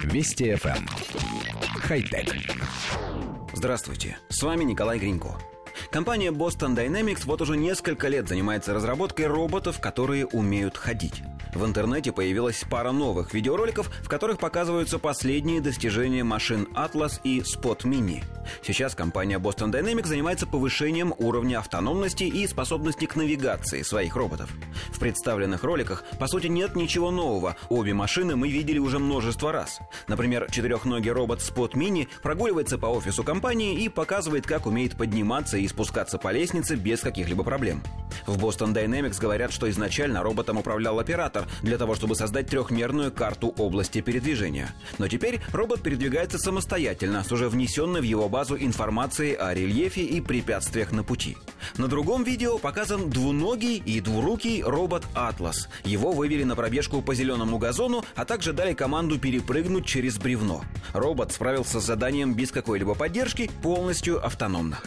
Вести FM. Эм. Хай-тек. Здравствуйте, с вами Николай Гринько. Компания Boston Dynamics вот уже несколько лет занимается разработкой роботов, которые умеют ходить. В интернете появилась пара новых видеороликов, в которых показываются последние достижения машин Atlas и Spot Mini. Сейчас компания Boston Dynamics занимается повышением уровня автономности и способности к навигации своих роботов. В представленных роликах, по сути, нет ничего нового. Обе машины мы видели уже множество раз. Например, четырехногий робот Spot Mini прогуливается по офису компании и показывает, как умеет подниматься и спускаться по лестнице без каких-либо проблем. В Boston Dynamics говорят, что изначально роботом управлял оператор для того, чтобы создать трехмерную карту области передвижения. Но теперь робот передвигается самостоятельно с уже внесенной в его базу информацией о рельефе и препятствиях на пути. На другом видео показан двуногий и двурукий робот «Атлас». Его вывели на пробежку по зеленому газону, а также дали команду перепрыгнуть через бревно. Робот справился с заданием без какой-либо поддержки, полностью автономно.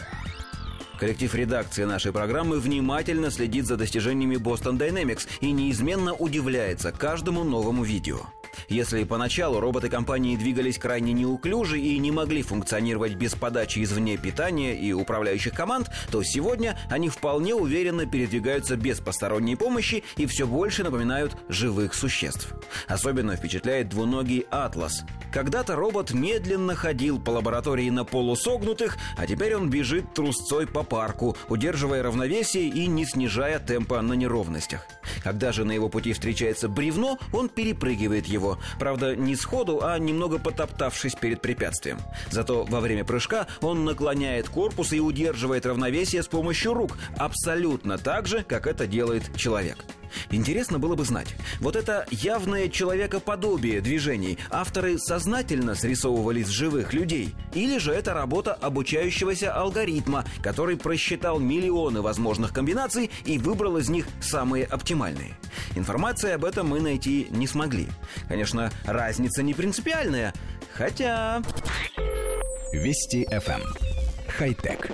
Коллектив редакции нашей программы внимательно следит за достижениями Boston Dynamics и неизменно удивляется каждому новому видео. Если поначалу роботы компании двигались крайне неуклюже и не могли функционировать без подачи извне питания и управляющих команд, то сегодня они вполне уверенно передвигаются без посторонней помощи и все больше напоминают живых существ. Особенно впечатляет двуногий «Атлас». Когда-то робот медленно ходил по лаборатории на полусогнутых, а теперь он бежит трусцой по парку, удерживая равновесие и не снижая темпа на неровностях. Когда же на его пути встречается бревно, он перепрыгивает его. Правда, не сходу, а немного потоптавшись перед препятствием. Зато во время прыжка он наклоняет корпус и удерживает равновесие с помощью рук, абсолютно так же, как это делает человек. Интересно было бы знать, вот это явное человекоподобие движений авторы сознательно срисовывали с живых людей, или же это работа обучающегося алгоритма, который просчитал миллионы возможных комбинаций и выбрал из них самые оптимальные. Информации об этом мы найти не смогли. Конечно, разница не принципиальная, хотя... Вести FM. Эм. Хай-тек.